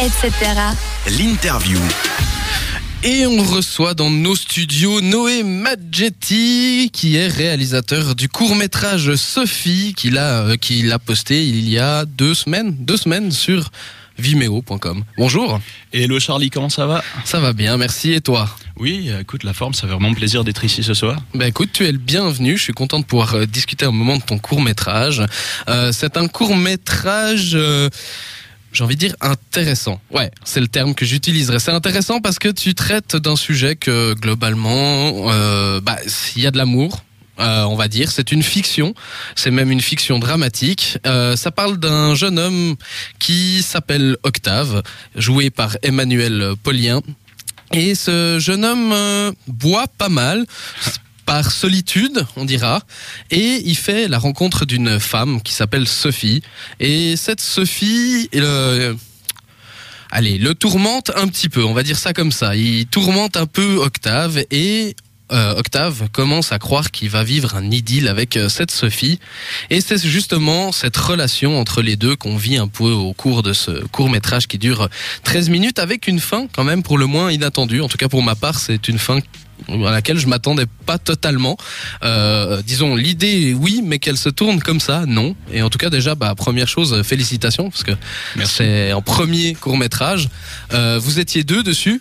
etc. L'interview. Et on reçoit dans nos studios Noé Maggetti, qui est réalisateur du court-métrage Sophie, qu'il a, euh, qu'il a posté il y a deux semaines, deux semaines sur vimeo.com. Bonjour. Hello Charlie, comment ça va? Ça va bien, merci. Et toi? Oui, écoute, la forme, ça fait vraiment plaisir d'être ici ce soir. Bah écoute, tu es le bienvenu. Je suis content de pouvoir euh, discuter un moment de ton court métrage. Euh, c'est un court métrage. euh, j'ai envie de dire intéressant. Ouais, c'est le terme que j'utiliserais. C'est intéressant parce que tu traites d'un sujet que globalement, euh, bah, il y a de l'amour. euh, on va dire, c'est une fiction, c'est même une fiction dramatique. Euh, ça parle d'un jeune homme qui s'appelle Octave, joué par Emmanuel Paulien. Et ce jeune homme euh, boit pas mal par solitude, on dira, et il fait la rencontre d'une femme qui s'appelle Sophie. Et cette Sophie, euh, allez, le tourmente un petit peu, on va dire ça comme ça. Il tourmente un peu Octave et euh, Octave commence à croire qu'il va vivre un idylle avec euh, cette Sophie. Et c'est justement cette relation entre les deux qu'on vit un peu au cours de ce court métrage qui dure 13 minutes avec une fin quand même pour le moins inattendue. En tout cas pour ma part, c'est une fin à laquelle je m'attendais pas totalement. Euh, disons l'idée oui, mais qu'elle se tourne comme ça, non. Et en tout cas déjà, bah, première chose, félicitations parce que c'est en premier court métrage. Euh, vous étiez deux dessus.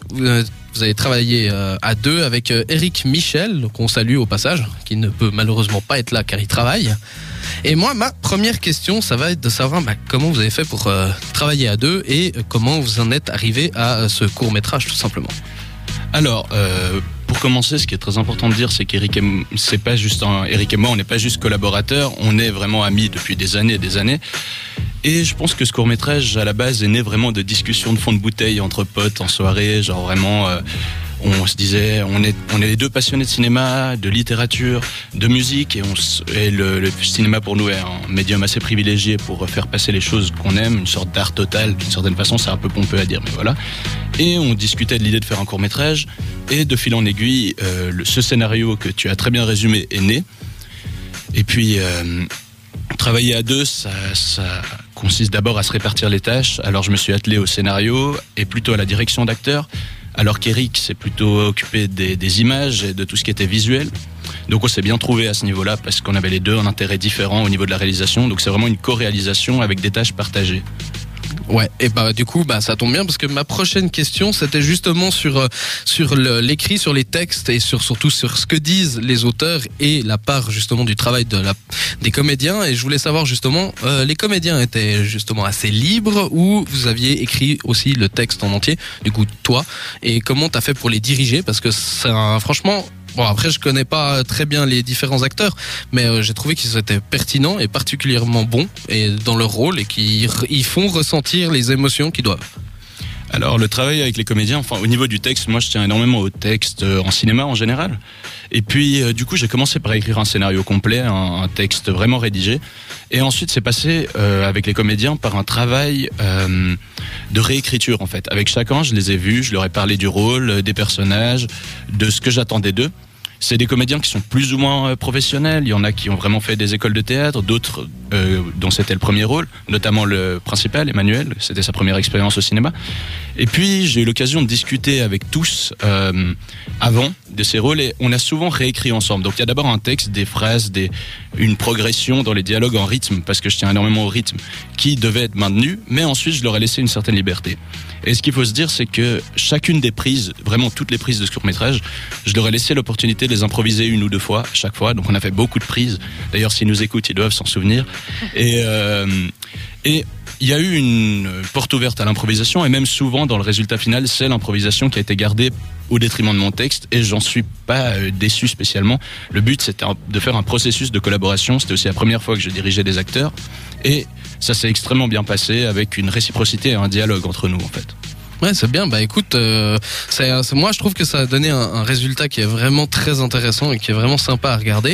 Vous, avez travaillé euh, à deux avec euh, Eric Michel, qu'on salue au passage, qui ne peut malheureusement pas être là car il travaille. Et moi, ma première question, ça va être de savoir bah, comment vous avez fait pour euh, travailler à deux et comment vous en êtes arrivé à ce court métrage tout simplement. Alors, pour commencer, ce qui est très important de dire, c'est qu'Eric et, Eric et moi, on n'est pas juste collaborateurs, on est vraiment amis depuis des années et des années. Et je pense que ce court métrage, à la base, est né vraiment de discussions de fond de bouteille entre potes en soirée, genre vraiment. euh, on se disait, on est, on est les deux passionnés de cinéma, de littérature, de musique, et, le, cinéma pour nous est un médium assez privilégié pour faire passer les choses qu'on aime, une sorte d'art total, d'une certaine façon, c'est un peu pompeux à dire, mais voilà. Et on discutait de l'idée de faire un court métrage, et de fil en aiguille, euh, ce scénario que tu as très bien résumé est né. Et puis, euh, travailler à deux, ça, ça consiste d'abord à se répartir les tâches. Alors je me suis attelé au scénario et plutôt à la direction d'acteurs, alors qu'Eric s'est plutôt occupé des, images et de tout ce qui était visuel. Donc on s'est bien trouvé à ce niveau-là parce qu'on avait les deux un intérêt différent au niveau de la réalisation. Donc c'est vraiment une co-réalisation avec des tâches partagées. Ouais, et bah du coup, bah ça tombe bien parce que ma prochaine question, c'était justement sur euh, sur l'écrit, sur les textes et sur surtout sur ce que disent les auteurs et la part justement du travail de la des comédiens. Et je voulais savoir justement, euh, les comédiens étaient justement assez libres ou vous aviez écrit aussi le texte en entier? Du coup, toi, et comment t'as fait pour les diriger? Parce que franchement. Bon après je connais pas très bien les différents acteurs, mais euh, j'ai trouvé qu'ils étaient pertinents et particulièrement bons et dans leur rôle et qui ils font ressentir les émotions qu'ils doivent. Alors le travail avec les comédiens, enfin au niveau du texte, moi je tiens énormément au texte euh, en cinéma en général. Et puis euh, du coup j'ai commencé par écrire un scénario complet, un, texte vraiment rédigé. Et ensuite c'est passé avec les comédiens par un travail de réécriture en fait. Avec chacun je les ai vus, je leur ai parlé du rôle, des personnages, de ce que j'attendais d'eux. C'est des comédiens qui sont plus ou moins euh, professionnels. Il y en a qui ont vraiment fait des écoles de théâtre, d'autres euh, dont c'était le premier rôle, notamment le principal, Emmanuel. C'était sa première expérience au cinéma. Et puis j'ai eu l'occasion de discuter avec tous euh, avant de ces rôles et on a souvent réécrit ensemble. Donc il y a d'abord un texte, des phrases, des, une progression dans les dialogues en rythme, parce que je tiens énormément au rythme, qui devait être maintenu, mais ensuite je leur ai laissé une certaine liberté. Et ce qu'il faut se dire, c'est que chacune des prises, vraiment toutes les prises de ce court métrage, je leur ai laissé l'opportunité de les improviser une ou deux fois chaque fois. Donc on a fait beaucoup de prises. D'ailleurs, s'ils nous écoutent, ils doivent s'en souvenir. Et, euh, et il y a eu une porte ouverte à l'improvisation et même souvent dans le résultat final, c'est l'improvisation qui a été gardée au détriment de mon texte et j'en suis pas euh, déçu spécialement. Le but c'était de faire un processus de collaboration. C'était aussi la première fois que je dirigeais des acteurs et ça s'est extrêmement bien passé avec une réciprocité et un dialogue entre nous en fait. Ouais, c'est bien. Bah écoute, euh, c'est- moi je trouve que ça a donné un, un résultat qui est vraiment très intéressant et qui est vraiment sympa à regarder.